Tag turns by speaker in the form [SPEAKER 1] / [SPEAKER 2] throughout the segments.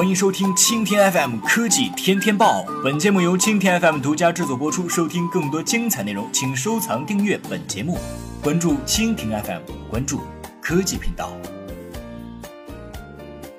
[SPEAKER 1] 欢迎收听蜻蜓 FM 科技天天报。本节目由蜻蜓 FM 独家制作播出。收听更多精彩内容，请收藏订阅本节目，关注蜻蜓 FM，关注科技频道。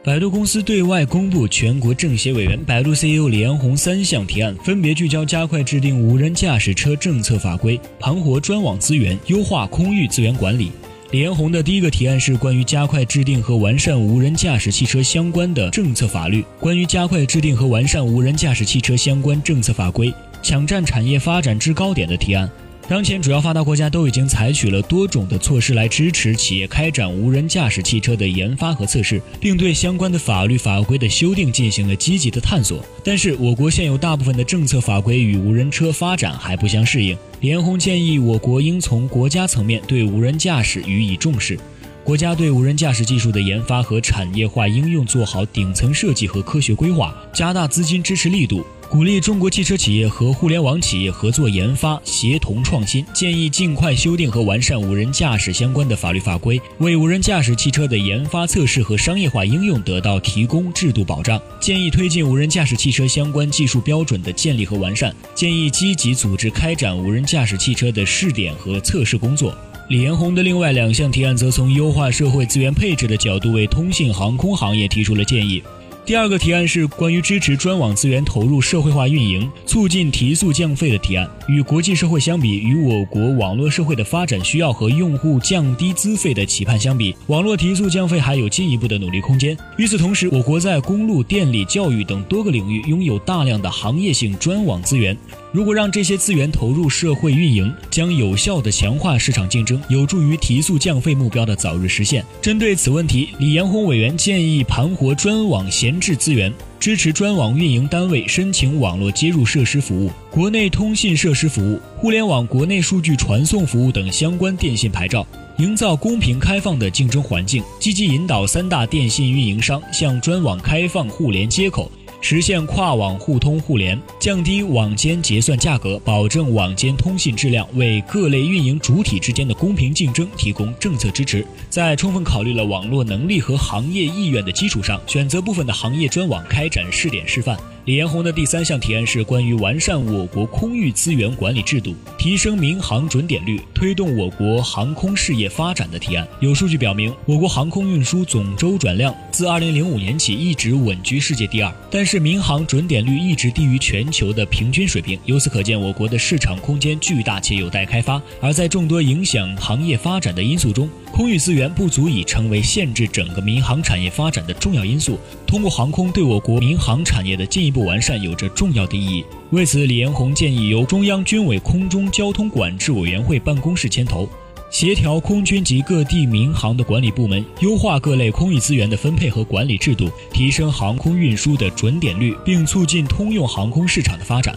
[SPEAKER 2] 百度公司对外公布全国政协委员、百度 CEO 李彦宏三项提案，分别聚焦加快制定无人驾驶车政策法规，盘活专网资源，优化空域资源管理。李彦宏的第一个提案是关于加快制定和完善无人驾驶汽车相关的政策法律，关于加快制定和完善无人驾驶汽车相关政策法规，抢占产业发展制高点的提案。当前，主要发达国家都已经采取了多种的措施来支持企业开展无人驾驶汽车的研发和测试，并对相关的法律法规的修订进行了积极的探索。但是，我国现有大部分的政策法规与无人车发展还不相适应。李彦宏建议，我国应从国家层面对无人驾驶予以重视，国家对无人驾驶技术的研发和产业化应用做好顶层设计和科学规划，加大资金支持力度。鼓励中国汽车企业和互联网企业合作研发、协同创新。建议尽快修订和完善无人驾驶相关的法律法规，为无人驾驶汽车的研发、测试和商业化应用得到提供制度保障。建议推进无人驾驶汽车相关技术标准的建立和完善。建议积极组织开展无人驾驶汽车的试点和测试工作。李彦宏的另外两项提案则从优化社会资源配置的角度，为通信航空行业提出了建议。第二个提案是关于支持专网资源投入社会化运营，促进提速降费的提案。与国际社会相比，与我国网络社会的发展需要和用户降低资费的期盼相比，网络提速降费还有进一步的努力空间。与此同时，我国在公路、电力、教育等多个领域拥有大量的行业性专网资源。如果让这些资源投入社会运营，将有效地强化市场竞争，有助于提速降费目标的早日实现。针对此问题，李彦宏委员建议盘活专网闲置资源，支持专网运营单位申请网络接入设施服务、国内通信设施服务、互联网国内数据传送服务等相关电信牌照，营造公平开放的竞争环境，积极引导三大电信运营商向专网开放互联接口。实现跨网互通互联，降低网间结算价格，保证网间通信质量，为各类运营主体之间的公平竞争提供政策支持。在充分考虑了网络能力和行业意愿的基础上，选择部分的行业专网开展试点示范。李彦宏的第三项提案是关于完善我国空域资源管理制度，提升民航准点率，推动我国航空事业发展的提案。有数据表明，我国航空运输总周转量自2005年起一直稳居世界第二，但是民航准点率一直低于全球的平均水平。由此可见，我国的市场空间巨大且有待开发。而在众多影响行业发展的因素中，空域资源不足以成为限制整个民航产业发展的重要因素。通过航空对我国民航产业的进一步完善有着重要的意义。为此，李彦宏建议由中央军委空中交通管制委员会办公室牵头，协调空军及各地民航的管理部门，优化各类空域资源的分配和管理制度，提升航空运输的准点率，并促进通用航空市场的发展。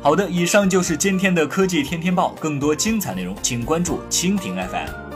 [SPEAKER 1] 好的，以上就是今天的科技天天报，更多精彩内容，请关注蜻蜓 FM。